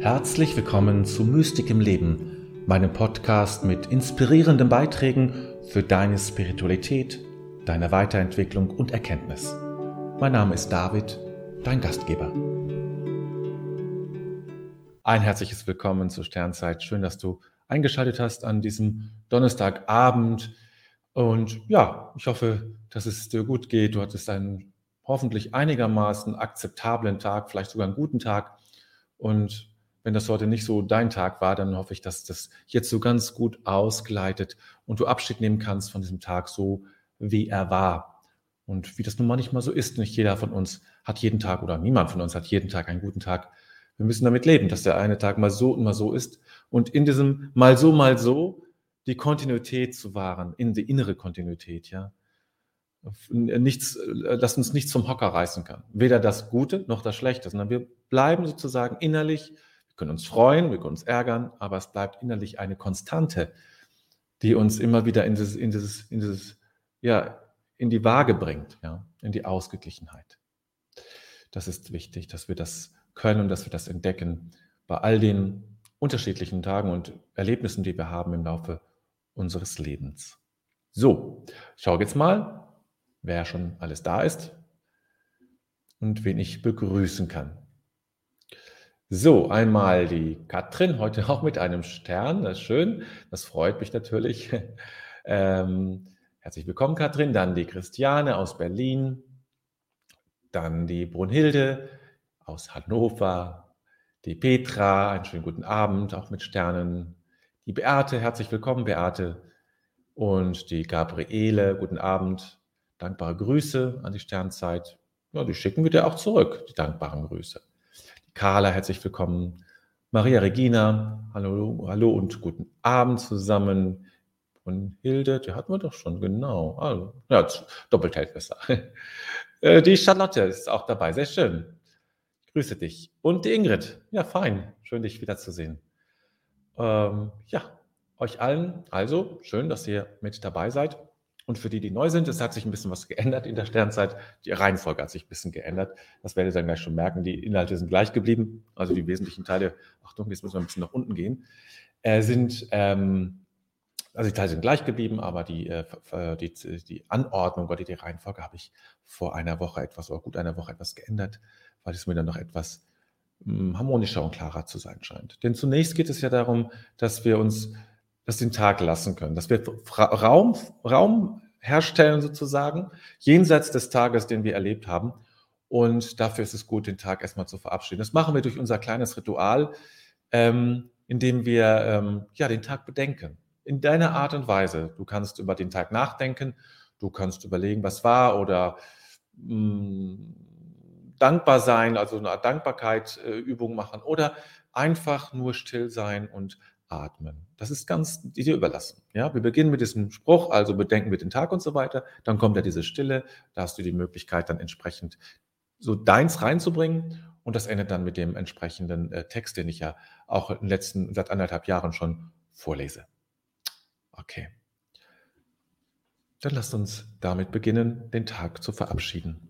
Herzlich willkommen zu Mystik im Leben, meinem Podcast mit inspirierenden Beiträgen für deine Spiritualität, deine Weiterentwicklung und Erkenntnis. Mein Name ist David, dein Gastgeber. Ein herzliches Willkommen zur Sternzeit. Schön, dass du eingeschaltet hast an diesem Donnerstagabend. Und ja, ich hoffe, dass es dir gut geht. Du hattest einen hoffentlich einigermaßen akzeptablen Tag, vielleicht sogar einen guten Tag. Und wenn das heute nicht so dein Tag war, dann hoffe ich, dass das jetzt so ganz gut ausgleitet und du Abschied nehmen kannst von diesem Tag so, wie er war. Und wie das nun manchmal so ist, nicht jeder von uns hat jeden Tag oder niemand von uns hat jeden Tag einen guten Tag. Wir müssen damit leben, dass der eine Tag mal so und mal so ist. Und in diesem mal so, mal so die Kontinuität zu wahren, in die innere Kontinuität, ja. Nichts, dass uns nichts vom Hocker reißen kann. Weder das Gute noch das Schlechte, sondern wir bleiben sozusagen innerlich können uns freuen, wir können uns ärgern, aber es bleibt innerlich eine Konstante, die uns immer wieder in dieses, in dieses, in dieses, ja, in die Waage bringt, ja, in die Ausgeglichenheit. Das ist wichtig, dass wir das können und dass wir das entdecken bei all den unterschiedlichen Tagen und Erlebnissen, die wir haben im Laufe unseres Lebens. So, ich schaue jetzt mal, wer schon alles da ist und wen ich begrüßen kann. So, einmal die Katrin, heute auch mit einem Stern. Das ist schön. Das freut mich natürlich. Ähm, herzlich willkommen, Katrin. Dann die Christiane aus Berlin. Dann die Brunhilde aus Hannover. Die Petra, einen schönen guten Abend, auch mit Sternen. Die Beate, herzlich willkommen, Beate. Und die Gabriele, guten Abend. Dankbare Grüße an die Sternzeit. Ja, die schicken wir dir auch zurück, die dankbaren Grüße. Carla, herzlich willkommen. Maria Regina, hallo, hallo und guten Abend zusammen. Und Hilde, die hatten wir doch schon, genau. Also, ja, doppelt hält besser. Äh, die Charlotte ist auch dabei, sehr schön. Ich grüße dich. Und die Ingrid, ja, fein, schön dich wiederzusehen. Ähm, ja, euch allen, also schön, dass ihr mit dabei seid. Und für die, die neu sind, es hat sich ein bisschen was geändert in der Sternzeit. Die Reihenfolge hat sich ein bisschen geändert. Das werdet ihr dann gleich schon merken. Die Inhalte sind gleich geblieben. Also die wesentlichen Teile, Achtung, jetzt müssen wir ein bisschen nach unten gehen, äh, sind, ähm, also die Teile sind gleich geblieben, aber die, äh, die, die Anordnung oder die Reihenfolge habe ich vor einer Woche etwas oder gut einer Woche etwas geändert, weil es mir dann noch etwas hm, harmonischer und klarer zu sein scheint. Denn zunächst geht es ja darum, dass wir uns das den Tag lassen können, dass wir Raum, Raum herstellen sozusagen, jenseits des Tages, den wir erlebt haben. Und dafür ist es gut, den Tag erstmal zu verabschieden. Das machen wir durch unser kleines Ritual, ähm, indem wir ähm, ja, den Tag bedenken. In deiner Art und Weise. Du kannst über den Tag nachdenken, du kannst überlegen, was war oder mh, mm, dankbar sein, also eine Dankbarkeit-Übung äh, machen oder einfach nur still sein und atmen. Das ist ganz dir überlassen. Ja, wir beginnen mit diesem Spruch, also bedenken wir den Tag und so weiter. Dann kommt ja diese Stille. Da hast du die Möglichkeit, dann entsprechend so deins reinzubringen. Und das endet dann mit dem entsprechenden äh, Text, den ich ja auch in den letzten, seit anderthalb Jahren schon vorlese. Okay. Dann lasst uns damit beginnen, den Tag zu verabschieden.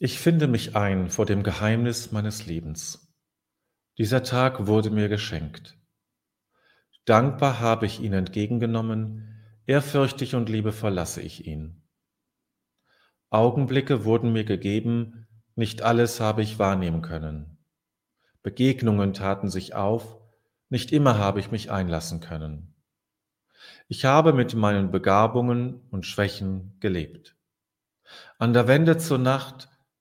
Ich finde mich ein vor dem Geheimnis meines Lebens. Dieser Tag wurde mir geschenkt. Dankbar habe ich ihn entgegengenommen, ehrfürchtig und liebevoll lasse ich ihn. Augenblicke wurden mir gegeben, nicht alles habe ich wahrnehmen können. Begegnungen taten sich auf, nicht immer habe ich mich einlassen können. Ich habe mit meinen Begabungen und Schwächen gelebt. An der Wende zur Nacht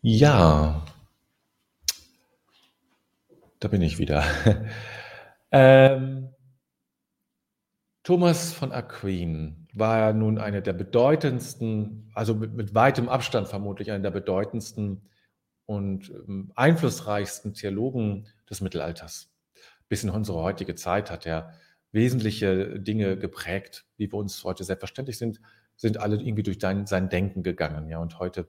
Ja, da bin ich wieder. ähm, Thomas von Aquin war ja nun einer der bedeutendsten, also mit, mit weitem Abstand vermutlich einer der bedeutendsten und ähm, einflussreichsten Theologen des Mittelalters. Bis in unsere heutige Zeit hat er wesentliche Dinge geprägt, wie wir uns heute selbstverständlich sind, sind alle irgendwie durch dein, sein Denken gegangen. Ja, und heute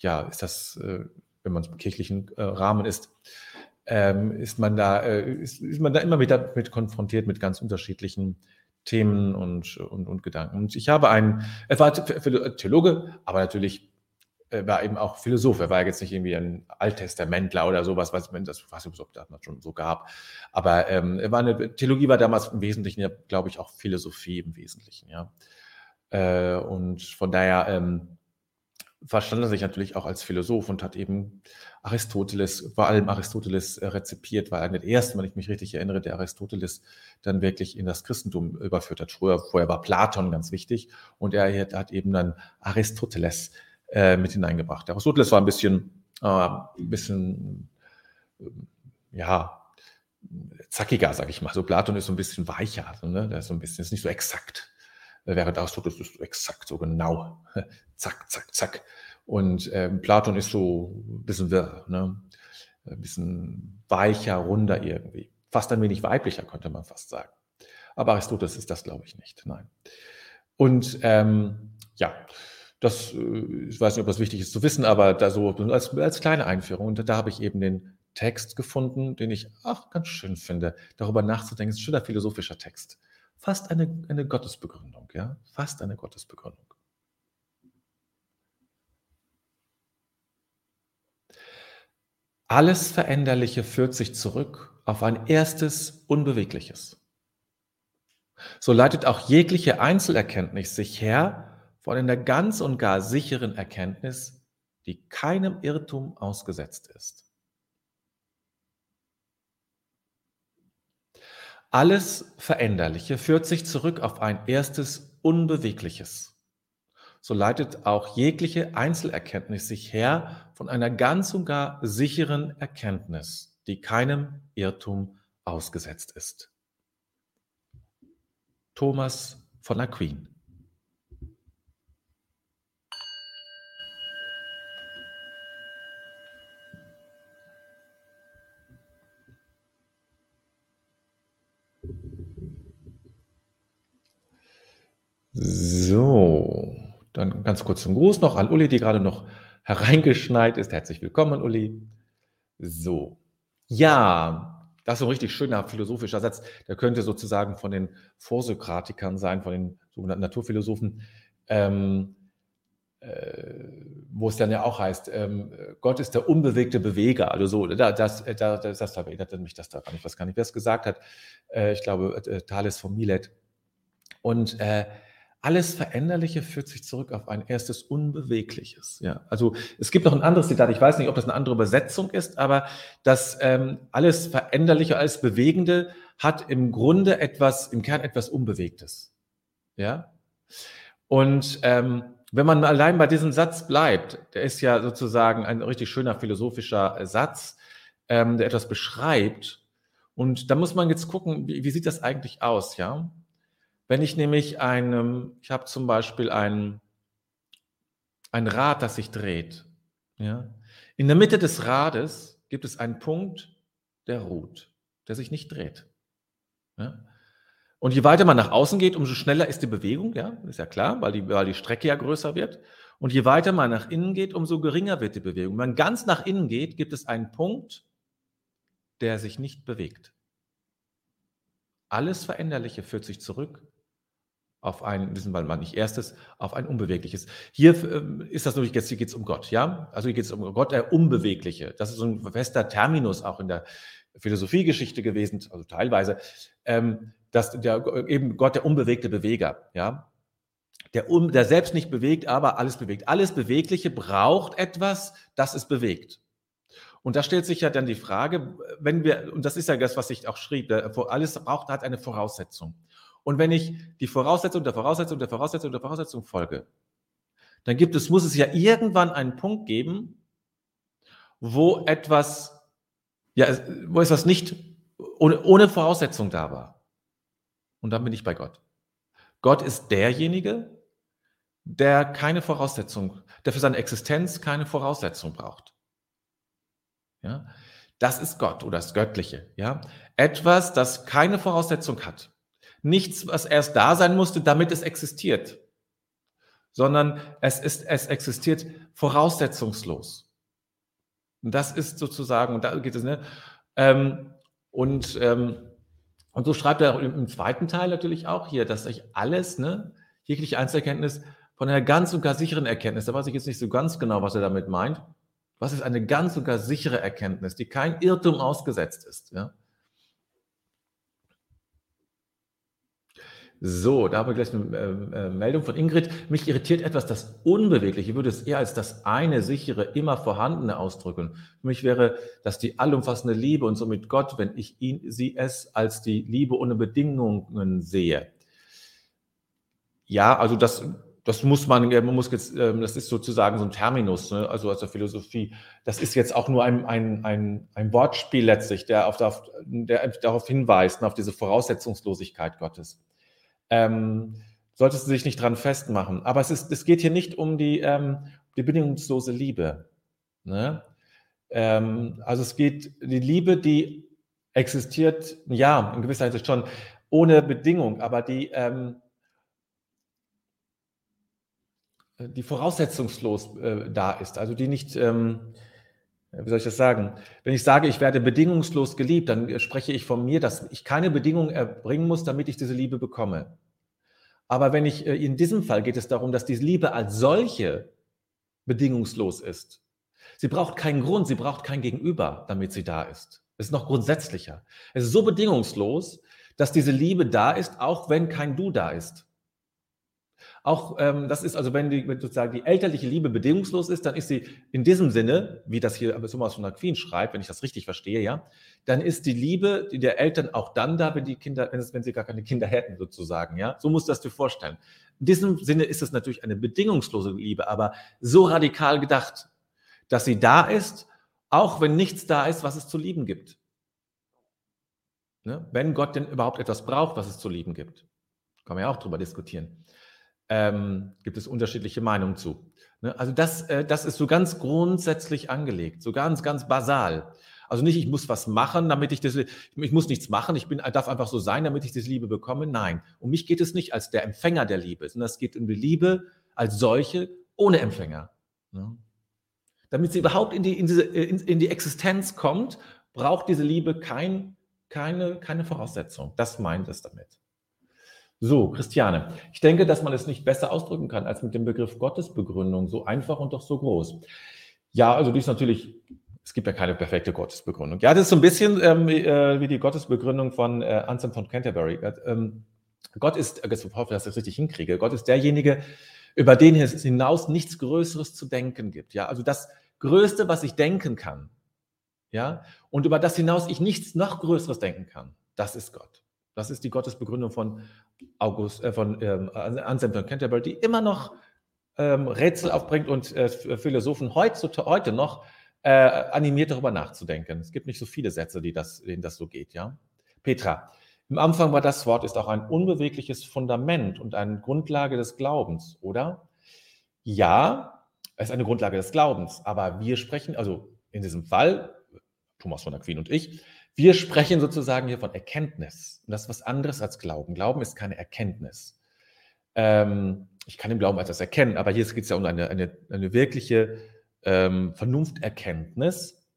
ja, ist das, äh, wenn man im kirchlichen äh, Rahmen ist, ähm, ist man da, äh, ist, ist, man da immer wieder mit konfrontiert mit ganz unterschiedlichen Themen und, und, und Gedanken. Und ich habe einen, er war Theologe, aber natürlich er war eben auch Philosoph. Er war jetzt nicht irgendwie ein Alttestamentler oder sowas, was man das was es damals schon so gab. Aber ähm, war eine Theologie war damals im Wesentlichen ja, glaube ich, auch Philosophie im Wesentlichen, ja. Äh, und von daher ähm, verstand er sich natürlich auch als Philosoph und hat eben Aristoteles, vor allem Aristoteles äh, rezipiert, weil er der erste, wenn ich mich richtig erinnere, der Aristoteles dann wirklich in das Christentum überführt hat. Früher, vorher war Platon ganz wichtig und er hat eben dann Aristoteles äh, mit hineingebracht. Aristoteles war ein bisschen, äh, ein bisschen, äh, ja, zackiger, sag ich mal. So Platon ist so ein bisschen weicher, also, ne? der ist so ein bisschen, ist nicht so exakt während Aristoteles ist exakt so genau. zack, zack, zack. Und ähm, Platon ist so ein bisschen wirr, ne? ein bisschen weicher, runder irgendwie. Fast ein wenig weiblicher, könnte man fast sagen. Aber Aristoteles ist das, glaube ich, nicht. Nein. Und ähm, ja, das, äh, ich weiß nicht, ob das wichtig ist zu wissen, aber da so als, als kleine Einführung. Und da habe ich eben den Text gefunden, den ich auch ganz schön finde, darüber nachzudenken. Es ist ein schöner philosophischer Text fast eine, eine Gottesbegründung, ja, fast eine Gottesbegründung. Alles Veränderliche führt sich zurück auf ein erstes Unbewegliches. So leitet auch jegliche Einzelerkenntnis sich her von einer ganz und gar sicheren Erkenntnis, die keinem Irrtum ausgesetzt ist. Alles Veränderliche führt sich zurück auf ein erstes Unbewegliches. So leitet auch jegliche Einzelerkenntnis sich her von einer ganz und gar sicheren Erkenntnis, die keinem Irrtum ausgesetzt ist. Thomas von Aquin So, dann ganz kurz zum Gruß noch an Uli, die gerade noch hereingeschneit ist. Herzlich willkommen, Uli. So, ja, das ist ein richtig schöner philosophischer Satz. Der könnte sozusagen von den Vorsokratikern sein, von den sogenannten Naturphilosophen, ähm, äh, wo es dann ja auch heißt, ähm, Gott ist der unbewegte Beweger. Also so, da, das, da, das, das, da erinnert mich das daran. Ich weiß gar nicht, wer es gesagt hat. Äh, ich glaube, äh, Thales von Milet. Und äh, alles Veränderliche führt sich zurück auf ein erstes Unbewegliches. Ja, also es gibt noch ein anderes Zitat. Ich weiß nicht, ob das eine andere Übersetzung ist, aber das ähm, alles Veränderliche, alles Bewegende hat im Grunde etwas, im Kern etwas Unbewegtes. Ja. Und ähm, wenn man allein bei diesem Satz bleibt, der ist ja sozusagen ein richtig schöner philosophischer Satz, ähm, der etwas beschreibt. Und da muss man jetzt gucken, wie, wie sieht das eigentlich aus, ja? Wenn ich nämlich einem, ich habe zum Beispiel ein, ein Rad, das sich dreht. Ja? In der Mitte des Rades gibt es einen Punkt, der ruht, der sich nicht dreht. Ja? Und je weiter man nach außen geht, umso schneller ist die Bewegung, ja, ist ja klar, weil die, weil die Strecke ja größer wird. Und je weiter man nach innen geht, umso geringer wird die Bewegung. Wenn man ganz nach innen geht, gibt es einen Punkt, der sich nicht bewegt. Alles Veränderliche führt sich zurück auf ein, in diesem Fall mal nicht erstes, auf ein unbewegliches. Hier äh, ist das natürlich jetzt, hier geht es um Gott, ja? Also hier geht es um Gott, der Unbewegliche. Das ist so ein fester Terminus auch in der Philosophiegeschichte gewesen, also teilweise, ähm, dass der, eben Gott der unbewegte Beweger, ja? Der, um, der selbst nicht bewegt, aber alles bewegt. Alles Bewegliche braucht etwas, das es bewegt. Und da stellt sich ja dann die Frage, wenn wir, und das ist ja das, was ich auch schrieb, alles braucht, hat eine Voraussetzung. Und wenn ich die Voraussetzung der Voraussetzung der Voraussetzung der Voraussetzung folge, dann gibt es, muss es ja irgendwann einen Punkt geben, wo etwas, ja, wo etwas nicht ohne, ohne Voraussetzung da war. Und dann bin ich bei Gott. Gott ist derjenige, der keine Voraussetzung, der für seine Existenz keine Voraussetzung braucht. Ja? Das ist Gott oder das Göttliche. Ja? Etwas, das keine Voraussetzung hat. Nichts, was erst da sein musste, damit es existiert, sondern es, ist, es existiert voraussetzungslos. Und das ist sozusagen, und da geht es, ne? Ähm, und, ähm, und so schreibt er im, im, zweiten Teil natürlich auch hier, dass sich alles, ne, jegliche Einzelerkenntnis von einer ganz und gar sicheren Erkenntnis, da weiß ich jetzt nicht so ganz genau, was er damit meint, was ist eine ganz und gar sichere Erkenntnis, die kein Irrtum ausgesetzt ist. Ja? So, da haben wir gleich eine äh, äh, Meldung von Ingrid. Mich irritiert etwas das Unbewegliche. Ich würde es eher als das eine sichere, immer vorhandene ausdrücken. Für mich wäre das die allumfassende Liebe und somit Gott, wenn ich ihn, sie es als die Liebe ohne Bedingungen sehe. Ja, also das das muss man, man muss jetzt, ähm, das ist sozusagen so ein Terminus, ne? also aus der Philosophie. Das ist jetzt auch nur ein, ein, ein, ein Wortspiel letztlich, der, auf, der darauf hinweist, ne, auf diese Voraussetzungslosigkeit Gottes. Ähm, solltest du dich nicht dran festmachen. Aber es, ist, es geht hier nicht um die, ähm, die bedingungslose Liebe. Ne? Ähm, also es geht die Liebe, die existiert, ja, in gewisser Hinsicht schon ohne Bedingung, aber die, ähm, die voraussetzungslos äh, da ist, also die nicht, ähm, wie soll ich das sagen? Wenn ich sage, ich werde bedingungslos geliebt, dann spreche ich von mir, dass ich keine Bedingungen erbringen muss, damit ich diese Liebe bekomme. Aber wenn ich, äh, in diesem Fall geht es darum, dass diese Liebe als solche bedingungslos ist. Sie braucht keinen Grund, sie braucht kein Gegenüber, damit sie da ist. Es ist noch grundsätzlicher. Es ist so bedingungslos, dass diese Liebe da ist, auch wenn kein Du da ist. Auch ähm, das ist also, wenn, die, wenn sozusagen die elterliche Liebe bedingungslos ist, dann ist sie in diesem Sinne, wie das hier Thomas von Aquin schreibt, wenn ich das richtig verstehe, ja, dann ist die Liebe der Eltern auch dann da, wenn die Kinder, wenn, es, wenn sie gar keine Kinder hätten, sozusagen, ja. So musst du das dir vorstellen. In diesem Sinne ist es natürlich eine bedingungslose Liebe, aber so radikal gedacht, dass sie da ist, auch wenn nichts da ist, was es zu lieben gibt. Ne? Wenn Gott denn überhaupt etwas braucht, was es zu lieben gibt. Kann man ja auch drüber diskutieren ähm, gibt es unterschiedliche Meinungen zu. Ne? Also das, äh, das ist so ganz grundsätzlich angelegt, so ganz, ganz basal. Also nicht, ich muss was machen, damit ich das, ich muss nichts machen, ich bin, darf einfach so sein, damit ich diese Liebe bekomme. Nein, um mich geht es nicht als der Empfänger der Liebe, sondern es geht um die Liebe als solche ohne Empfänger. Ne? Damit sie überhaupt in die, in, diese, in, in die Existenz kommt, braucht diese Liebe kein, keine, keine Voraussetzung. Das meint es damit. So, Christiane, ich denke, dass man es nicht besser ausdrücken kann als mit dem Begriff Gottesbegründung, so einfach und doch so groß. Ja, also die ist natürlich, es gibt ja keine perfekte Gottesbegründung. Ja, das ist so ein bisschen ähm, äh, wie die Gottesbegründung von äh, Anselm von Canterbury. Ähm, Gott ist, ich hoffe, dass ich das richtig hinkriege, Gott ist derjenige, über den es hinaus nichts Größeres zu denken gibt. Ja, also das Größte, was ich denken kann, ja, und über das hinaus ich nichts noch Größeres denken kann, das ist Gott. Das ist die Gottesbegründung von August, äh, von ähm, Anselm von Canterbury, die immer noch ähm, Rätsel aufbringt und äh, Philosophen heute, heute noch äh, animiert darüber nachzudenken. Es gibt nicht so viele Sätze, die das, denen das so geht, ja. Petra, im Anfang war das Wort ist auch ein unbewegliches Fundament und eine Grundlage des Glaubens, oder? Ja, es ist eine Grundlage des Glaubens, aber wir sprechen, also in diesem Fall, Thomas von Aquin und ich, wir sprechen sozusagen hier von Erkenntnis. Und das ist was anderes als Glauben. Glauben ist keine Erkenntnis. Ähm, ich kann im Glauben etwas erkennen, aber hier geht es ja um eine, eine, eine wirkliche ähm, Vernunfterkenntnis.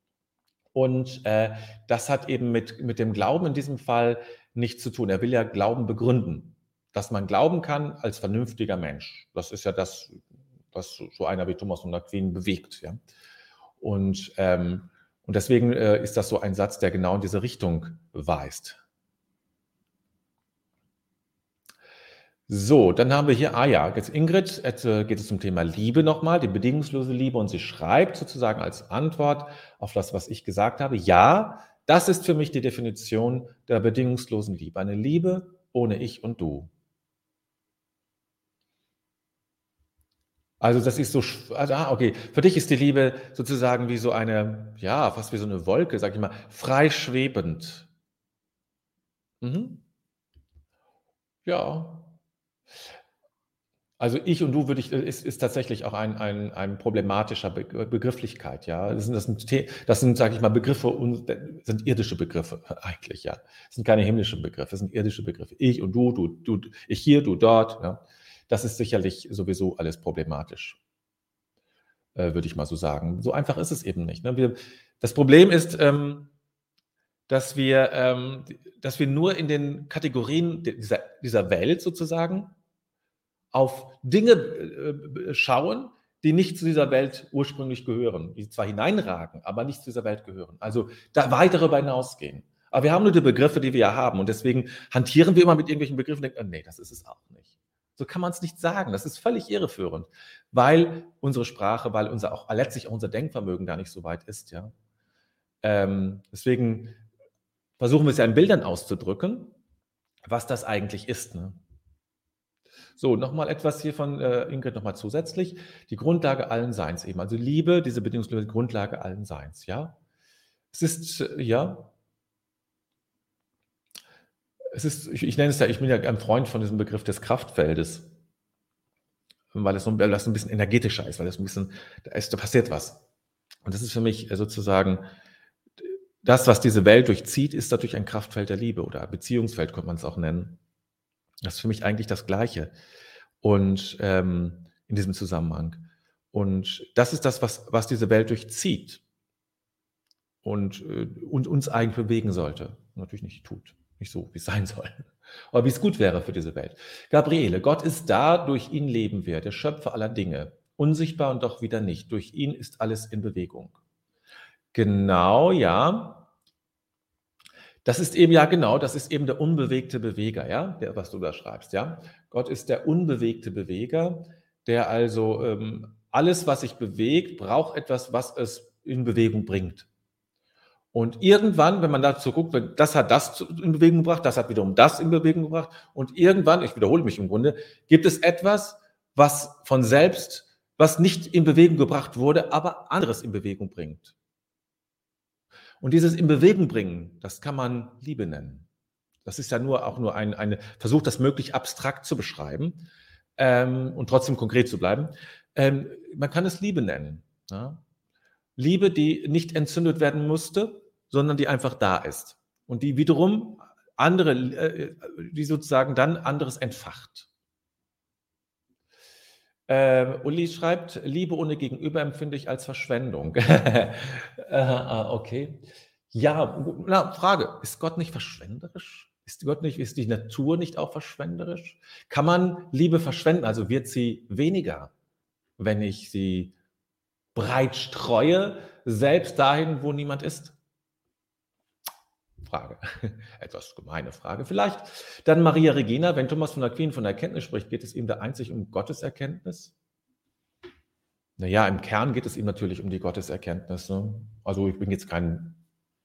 Und äh, das hat eben mit, mit dem Glauben in diesem Fall nichts zu tun. Er will ja Glauben begründen, dass man glauben kann als vernünftiger Mensch. Das ist ja das, was so einer wie Thomas von Aquin bewegt. Ja? Und, ähm, und deswegen äh, ist das so ein Satz, der genau in diese Richtung weist. So, dann haben wir hier, ah ja, jetzt Ingrid, jetzt äh, geht es zum Thema Liebe nochmal, die bedingungslose Liebe und sie schreibt sozusagen als Antwort auf das, was ich gesagt habe, ja, das ist für mich die Definition der bedingungslosen Liebe. Eine Liebe ohne ich und du. Also das ist so, also, ah, okay, für dich ist die Liebe sozusagen wie so eine, ja, fast wie so eine Wolke, sag ich mal, freischwebend. Mhm. Ja, also ich und du würde ich, äh, ist, ist tatsächlich auch ein, ein, ein problematischer Begrifflichkeit, ja. Das sind, das sind, das sind sage ich mal, Begriffe, sind irdische Begriffe eigentlich, ja. Das sind keine himmlischen Begriffe, das sind irdische Begriffe. Ich und du, du, du, ich hier, du dort, ja. Das ist sicherlich sowieso alles problematisch, äh, würde ich mal so sagen. So einfach ist es eben nicht. Ne? Wir, das Problem ist, ähm, dass wir, ähm, dass wir nur in den Kategorien dieser, dieser Welt sozusagen auf Dinge äh, schauen, die nicht zu dieser Welt ursprünglich gehören, die zwar hineinragen, aber nicht zu dieser Welt gehören. Also da weit darüber hinausgehen. Aber wir haben nur die Begriffe, die wir ja haben. Und deswegen hantieren wir immer mit irgendwelchen Begriffen und denken, oh, nee, das ist es auch nicht. So kann man es nicht sagen. Das ist völlig irreführend, weil unsere Sprache, weil unser auch letztlich auch unser Denkvermögen gar nicht so weit ist. Ja. Ähm, deswegen versuchen wir es ja in Bildern auszudrücken, was das eigentlich ist. Ne? So, nochmal etwas hier von äh, Ingrid nochmal zusätzlich. Die Grundlage allen Seins eben. Also Liebe, diese bedingungslose Grundlage allen Seins, ja. Es ist, äh, ja, es ist, ich, ich, nenne es ja, ich bin ja ein Freund von diesem Begriff des Kraftfeldes, weil es so, weil das ein bisschen energetischer ist, weil das ein bisschen, da, ist, da passiert was. Und das ist für mich äh, sozusagen, das, was diese Welt durchzieht, ist natürlich ein Kraftfeld der Liebe oder Beziehungsfeld, könnte man es auch nennen. Das ist für mich eigentlich das Gleiche. Und ähm, in diesem Zusammenhang. Und das ist das, was, was diese Welt durchzieht und, äh, und uns eigentlich bewegen sollte. Natürlich nicht tut. Nicht so, wie es sein soll. Aber wie es gut wäre für diese Welt. Gabriele, Gott ist da, durch ihn leben wir, der Schöpfer aller Dinge. Unsichtbar und doch wieder nicht. Durch ihn ist alles in Bewegung. Genau, ja. Das ist eben, ja genau, das ist eben der unbewegte Beweger, ja, der, was du da schreibst, ja. Gott ist der unbewegte Beweger, der also ähm, alles, was sich bewegt, braucht etwas, was es in Bewegung bringt. Und irgendwann, wenn man dazu guckt, das hat das in Bewegung gebracht, das hat wiederum das in Bewegung gebracht. Und irgendwann, ich wiederhole mich im Grunde, gibt es etwas, was von selbst, was nicht in Bewegung gebracht wurde, aber anderes in Bewegung bringt. Und dieses in Bewegung bringen, das kann man Liebe nennen. Das ist ja nur auch nur ein, ein Versuch, das möglich abstrakt zu beschreiben ähm, und trotzdem konkret zu bleiben. Ähm, man kann es Liebe nennen. Ja? Liebe, die nicht entzündet werden musste, sondern die einfach da ist und die wiederum andere, äh, die sozusagen dann anderes entfacht. Äh, Uli schreibt, Liebe ohne Gegenüber empfinde ich als Verschwendung. äh, okay. Ja, na, Frage, ist Gott nicht verschwenderisch? Ist Gott nicht, ist die Natur nicht auch verschwenderisch? Kann man Liebe verschwenden? Also wird sie weniger, wenn ich sie breit streue, selbst dahin, wo niemand ist? Frage. Etwas gemeine Frage vielleicht. Dann Maria Regina, wenn Thomas von Aquin von Erkenntnis spricht, geht es ihm da einzig um Gotteserkenntnis? Naja, im Kern geht es ihm natürlich um die Gotteserkenntnis. Ne? Also ich bin jetzt kein,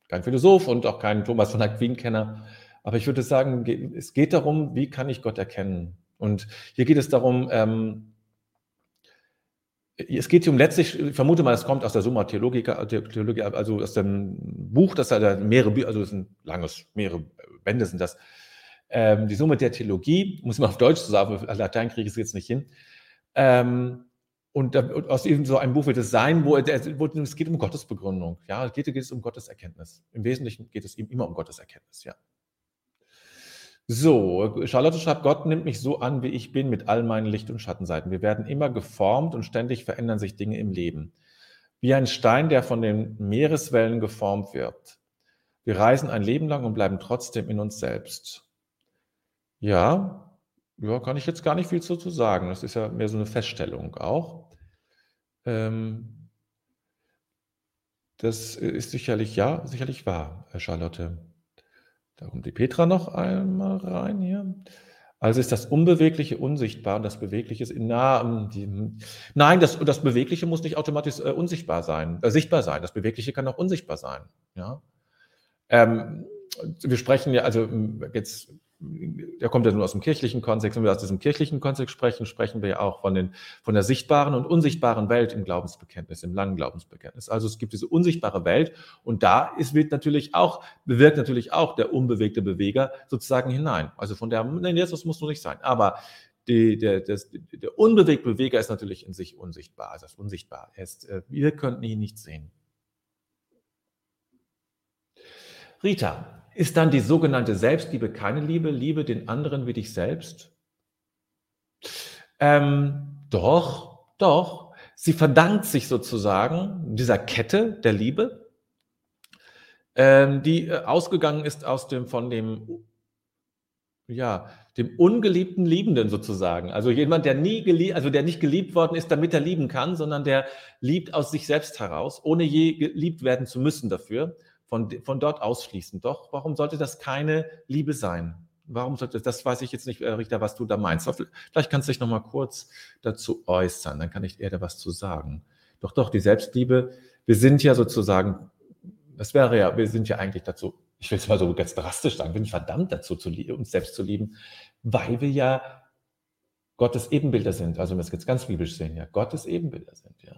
kein Philosoph und auch kein Thomas von Aquin-Kenner, aber ich würde sagen, es geht darum, wie kann ich Gott erkennen? Und hier geht es darum, ähm, es geht hier um letztlich, ich vermute mal, es kommt aus der Summa Theologica, Theologia, also aus dem Buch, das da mehrere, also das ist ein langes, mehrere Bände sind das. Ähm, die Summe der Theologie, muss man auf Deutsch sagen, Latein kriege ich es jetzt nicht hin. Ähm, und, und, aus eben so einem Buch wird es sein, wo, wo, es geht um Gottesbegründung. Ja, es geht, geht es um Gottes Erkenntnis. Im Wesentlichen geht es ihm immer um Gottes Erkenntnis, ja. So, Charlotte schreibt, Gott nimmt mich so an, wie ich bin, mit all meinen Licht- und Schattenseiten. Wir werden immer geformt und ständig verändern sich Dinge im Leben. Wie ein Stein, der von den Meereswellen geformt wird. Wir reisen ein Leben lang und bleiben trotzdem in uns selbst. Ja, ja, kann ich jetzt gar nicht viel zu sagen. Das ist ja mehr so eine Feststellung auch. Ähm, das ist sicherlich, ja, sicherlich wahr, Charlotte. Da kommt die Petra noch einmal rein hier. Also ist das Unbewegliche unsichtbar und das Bewegliche ist in nah, Nein, das, das Bewegliche muss nicht automatisch äh, unsichtbar sein, äh, sichtbar sein. Das Bewegliche kann auch unsichtbar sein. Ja? Ähm, wir sprechen ja, also jetzt der kommt ja nur aus dem kirchlichen Kontext. Wenn wir aus diesem kirchlichen Kontext sprechen, sprechen wir ja auch von, den, von der sichtbaren und unsichtbaren Welt im Glaubensbekenntnis, im langen Glaubensbekenntnis. Also es gibt diese unsichtbare Welt und da ist, wird natürlich auch, bewirkt natürlich auch der unbewegte Beweger sozusagen hinein. Also von der, nein, das muss nur nicht sein. Aber die, der, das, der unbewegte Beweger ist natürlich in sich unsichtbar. Also das ist unsichtbar. ist, äh, wir könnten ihn nicht sehen. Rita, ist dann die sogenannte Selbstliebe keine Liebe, Liebe den anderen wie dich selbst? Ähm, doch, doch. Sie verdankt sich sozusagen dieser Kette der Liebe, ähm, die äh, ausgegangen ist aus dem von dem ja, dem ungeliebten Liebenden sozusagen. Also jemand, der nie geliebt, also der nicht geliebt worden ist, damit er lieben kann, sondern der liebt aus sich selbst heraus, ohne je geliebt werden zu müssen dafür von, von dort ausschließen. Doch, warum sollte das keine Liebe sein? Warum sollte das, weiß ich jetzt nicht, äh, Richter, was du da meinst. Vielleicht kannst du dich noch mal kurz dazu äußern, dann kann ich eher da was zu sagen. Doch, doch, die Selbstliebe, wir sind ja sozusagen, das wäre ja, wir sind ja eigentlich dazu, ich will es mal so ganz drastisch sagen, bin ich verdammt dazu, zu, uns selbst zu lieben, weil wir ja Gottes Ebenbilder sind. Also wenn wir es jetzt ganz biblisch sehen, ja, Gottes Ebenbilder sind, ja.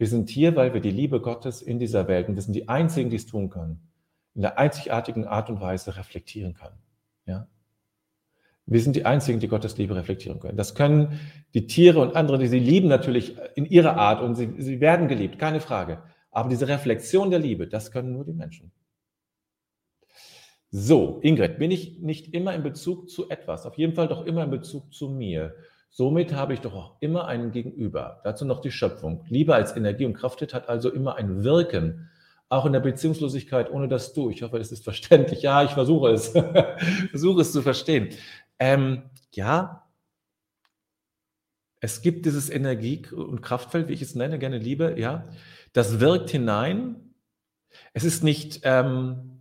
Wir sind hier, weil wir die Liebe Gottes in dieser Welt, und wir sind die Einzigen, die es tun können, in der einzigartigen Art und Weise reflektieren können. Ja? Wir sind die Einzigen, die Gottes Liebe reflektieren können. Das können die Tiere und andere, die sie lieben, natürlich in ihrer Art und sie, sie werden geliebt, keine Frage. Aber diese Reflexion der Liebe, das können nur die Menschen. So, Ingrid, bin ich nicht immer in Bezug zu etwas, auf jeden Fall doch immer in Bezug zu mir. Somit habe ich doch auch immer einen Gegenüber. Dazu noch die Schöpfung. Liebe als Energie und Kraft hat also immer ein Wirken. Auch in der Beziehungslosigkeit ohne das Du. Ich hoffe, es ist verständlich. Ja, ich versuche es. versuche es zu verstehen. Ähm, ja, es gibt dieses Energie- und Kraftfeld, wie ich es nenne, gerne Liebe, ja. Das wirkt hinein. Es ist nicht, ähm,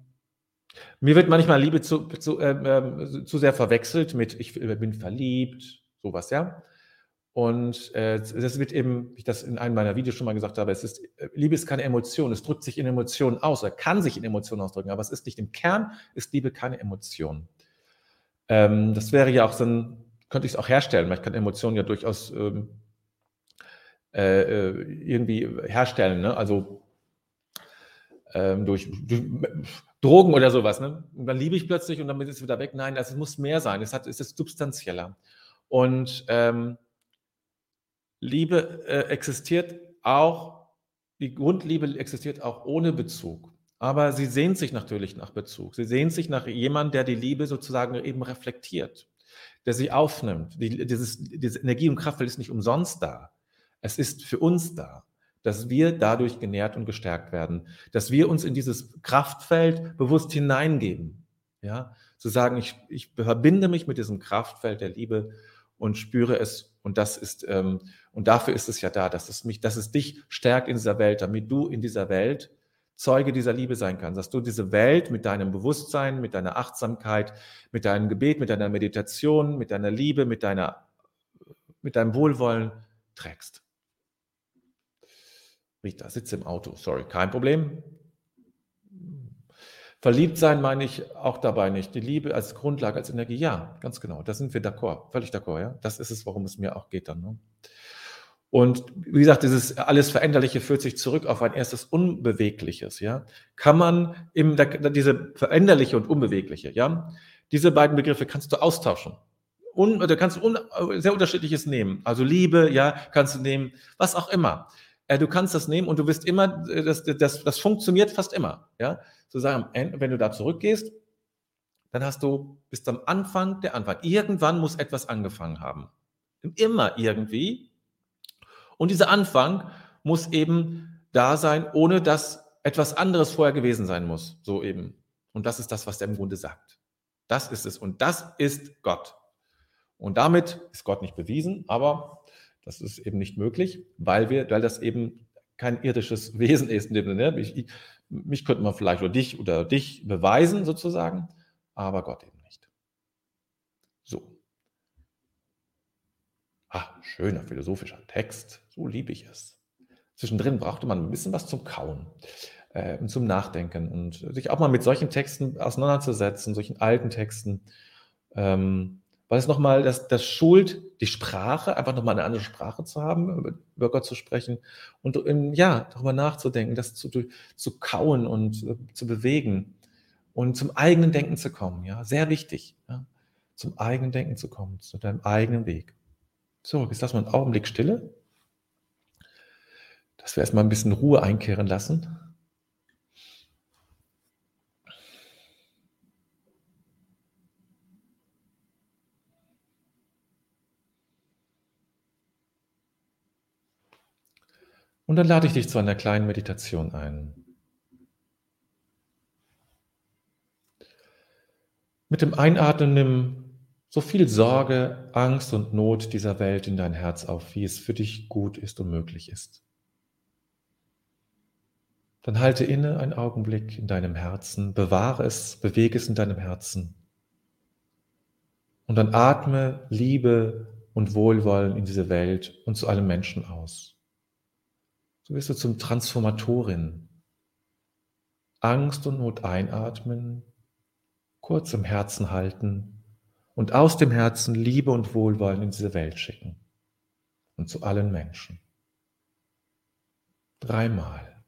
mir wird manchmal Liebe zu, zu, äh, zu sehr verwechselt mit, ich bin verliebt, sowas, ja. Und äh, das wird eben, wie ich das in einem meiner Videos schon mal gesagt habe, es ist, äh, Liebe ist keine Emotion, es drückt sich in Emotionen aus, oder kann sich in Emotionen ausdrücken, aber es ist nicht im Kern, ist Liebe keine Emotion. Ähm, das wäre ja auch so ein, könnte ich es auch herstellen, weil ich kann Emotionen ja durchaus ähm, äh, äh, irgendwie herstellen, ne? also ähm, durch, durch, Drogen oder sowas. Ne? Und dann liebe ich plötzlich und damit ist es wieder weg. Nein, es muss mehr sein, es, hat, es ist substanzieller. Und ähm, Liebe äh, existiert auch, die Grundliebe existiert auch ohne Bezug. Aber sie sehnt sich natürlich nach Bezug. Sie sehnt sich nach jemandem, der die Liebe sozusagen eben reflektiert, der sie aufnimmt. Die, dieses, diese Energie und Kraftfeld ist nicht umsonst da. Es ist für uns da, dass wir dadurch genährt und gestärkt werden, dass wir uns in dieses Kraftfeld bewusst hineingeben. Ja, zu sagen, ich, ich verbinde mich mit diesem Kraftfeld der Liebe und spüre es. Und das ist, ähm, und dafür ist es ja da, dass es mich, dass es dich stärkt in dieser Welt, damit du in dieser Welt Zeuge dieser Liebe sein kannst, dass du diese Welt mit deinem Bewusstsein, mit deiner Achtsamkeit, mit deinem Gebet, mit deiner Meditation, mit deiner Liebe, mit deiner, mit deinem Wohlwollen trägst. Rita, sitze im Auto, sorry, kein Problem. Verliebt sein meine ich auch dabei nicht. Die Liebe als Grundlage, als Energie, ja, ganz genau. Da sind wir d'accord, völlig d'accord, ja. Das ist es, worum es mir auch geht dann. Ne? Und wie gesagt, dieses alles Veränderliche führt sich zurück auf ein erstes Unbewegliches, ja. Kann man im, diese Veränderliche und Unbewegliche, ja, diese beiden Begriffe kannst du austauschen. Un, oder kannst du un, sehr unterschiedliches nehmen. Also Liebe, ja, kannst du nehmen, was auch immer. Äh, du kannst das nehmen und du wirst immer, äh, das, das, das funktioniert fast immer, ja zu sagen, wenn du da zurückgehst, dann hast du bis zum Anfang der Anfang. Irgendwann muss etwas angefangen haben. Immer irgendwie. Und dieser Anfang muss eben da sein, ohne dass etwas anderes vorher gewesen sein muss. So eben. Und das ist das, was der im Grunde sagt. Das ist es. Und das ist Gott. Und damit ist Gott nicht bewiesen, aber das ist eben nicht möglich, weil wir, weil das eben kein irdisches Wesen ist. Ich, mich könnte man vielleicht oder dich oder dich beweisen sozusagen, aber Gott eben nicht. So. Ah, schöner philosophischer Text. So liebe ich es. Zwischendrin brauchte man ein bisschen was zum Kauen äh, und zum Nachdenken und sich auch mal mit solchen Texten auseinanderzusetzen, solchen alten Texten. Ähm, weil es nochmal, das, das schult die Sprache, einfach nochmal eine andere Sprache zu haben, über, Gott zu sprechen und in, ja, darüber nachzudenken, das zu, zu kauen und äh, zu bewegen und zum eigenen Denken zu kommen. Ja, sehr wichtig, ja, zum eigenen Denken zu kommen, zu deinem eigenen Weg. So, jetzt lassen wir einen Augenblick Stille, dass wir erstmal ein bisschen Ruhe einkehren lassen. Und dann lade ich dich zu einer kleinen Meditation ein. Mit dem Einatmen nimm so viel Sorge, Angst und Not dieser Welt in dein Herz auf, wie es für dich gut ist und möglich ist. Dann halte inne einen Augenblick in deinem Herzen, bewahre es, bewege es in deinem Herzen. Und dann atme Liebe und Wohlwollen in diese Welt und zu allen Menschen aus. So wirst du zum Transformatorin. Angst und Not einatmen, kurz im Herzen halten und aus dem Herzen Liebe und Wohlwollen in diese Welt schicken und zu allen Menschen. Dreimal.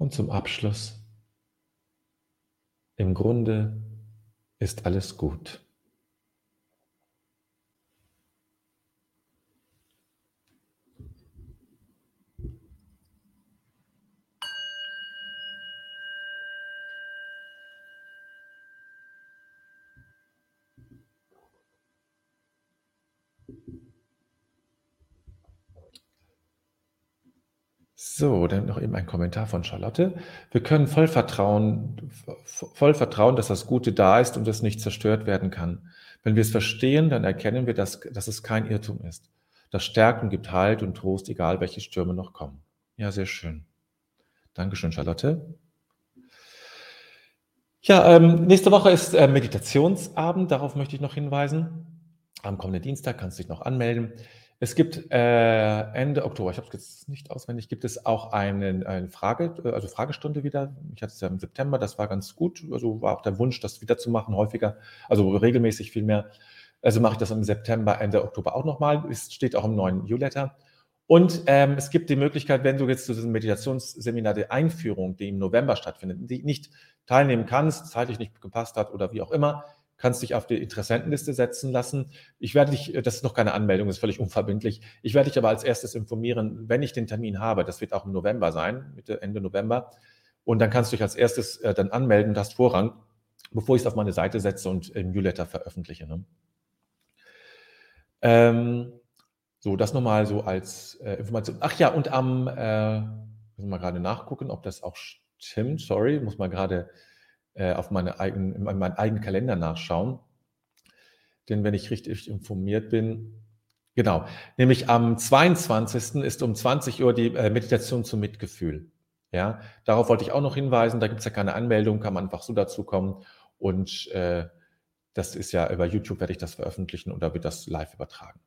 Und zum Abschluss, im Grunde ist alles gut. So, dann noch eben ein Kommentar von Charlotte. Wir können voll vertrauen, voll vertrauen, dass das Gute da ist und es nicht zerstört werden kann. Wenn wir es verstehen, dann erkennen wir, dass, dass es kein Irrtum ist. Das stärkt und gibt Halt und Trost, egal welche Stürme noch kommen. Ja, sehr schön. Dankeschön, Charlotte. Ja, ähm, nächste Woche ist äh, Meditationsabend, darauf möchte ich noch hinweisen. Am kommenden Dienstag kannst du dich noch anmelden. Es gibt äh, Ende Oktober, ich habe es jetzt nicht auswendig, gibt es auch eine, eine Frage, also Fragestunde wieder. Ich hatte es ja im September, das war ganz gut. Also war auch der Wunsch, das wieder zu machen, häufiger, also regelmäßig viel mehr. Also mache ich das im September, Ende Oktober auch nochmal. Es steht auch im neuen Newsletter. Und ähm, es gibt die Möglichkeit, wenn du jetzt zu diesem Meditationsseminar der Einführung, die im November stattfindet, die nicht teilnehmen kannst, zeitlich nicht gepasst hat oder wie auch immer, kannst dich auf die Interessentenliste setzen lassen. Ich werde dich, das ist noch keine Anmeldung, das ist völlig unverbindlich. Ich werde dich aber als erstes informieren, wenn ich den Termin habe. Das wird auch im November sein, Mitte, Ende November. Und dann kannst du dich als erstes äh, dann anmelden, du hast Vorrang, bevor ich es auf meine Seite setze und im Newsletter veröffentliche. Ne? Ähm, so, das nochmal so als äh, Information. Ach ja, und am, äh, müssen wir gerade nachgucken, ob das auch stimmt. Sorry, muss mal gerade äh, auf meine eigenen, in meinen eigenen Kalender nachschauen. Denn wenn ich richtig informiert bin, genau, nämlich am 22. ist um 20 Uhr die äh, Meditation zum Mitgefühl. Ja, darauf wollte ich auch noch hinweisen. Da gibt es ja keine Anmeldung, kann man einfach so dazu kommen. Und äh, das ist ja über YouTube werde ich das veröffentlichen und da wird das live übertragen.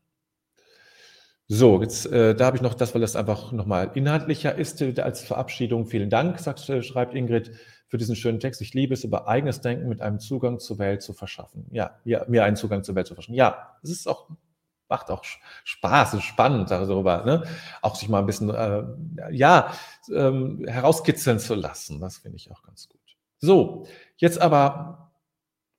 So, jetzt, äh, da habe ich noch das, weil das einfach nochmal inhaltlicher ist, äh, als Verabschiedung. Vielen Dank, sagt, schreibt Ingrid, für diesen schönen Text. Ich liebe es, über eigenes Denken mit einem Zugang zur Welt zu verschaffen. Ja, mir, mir einen Zugang zur Welt zu verschaffen. Ja, es ist auch, macht auch Spaß, ist spannend darüber, ne? auch sich mal ein bisschen, äh, ja, ähm, herauskitzeln zu lassen. Das finde ich auch ganz gut. So, jetzt aber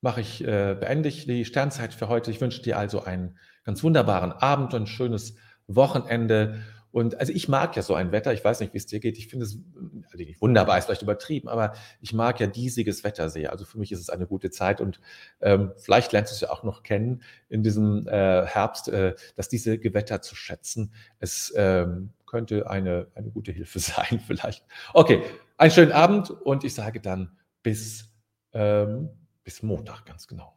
mache ich, äh, beende ich die Sternzeit für heute. Ich wünsche dir also einen ganz wunderbaren Abend und ein schönes Wochenende. Und also ich mag ja so ein Wetter, ich weiß nicht, wie es dir geht. Ich finde es, also nicht wunderbar, ist vielleicht übertrieben, aber ich mag ja diesiges Wetter sehr. Also für mich ist es eine gute Zeit und ähm, vielleicht lernst du es ja auch noch kennen in diesem äh, Herbst, äh, dass diese Gewitter zu schätzen. Es ähm, könnte eine, eine gute Hilfe sein, vielleicht. Okay, einen schönen Abend und ich sage dann bis, ähm, bis Montag, ganz genau.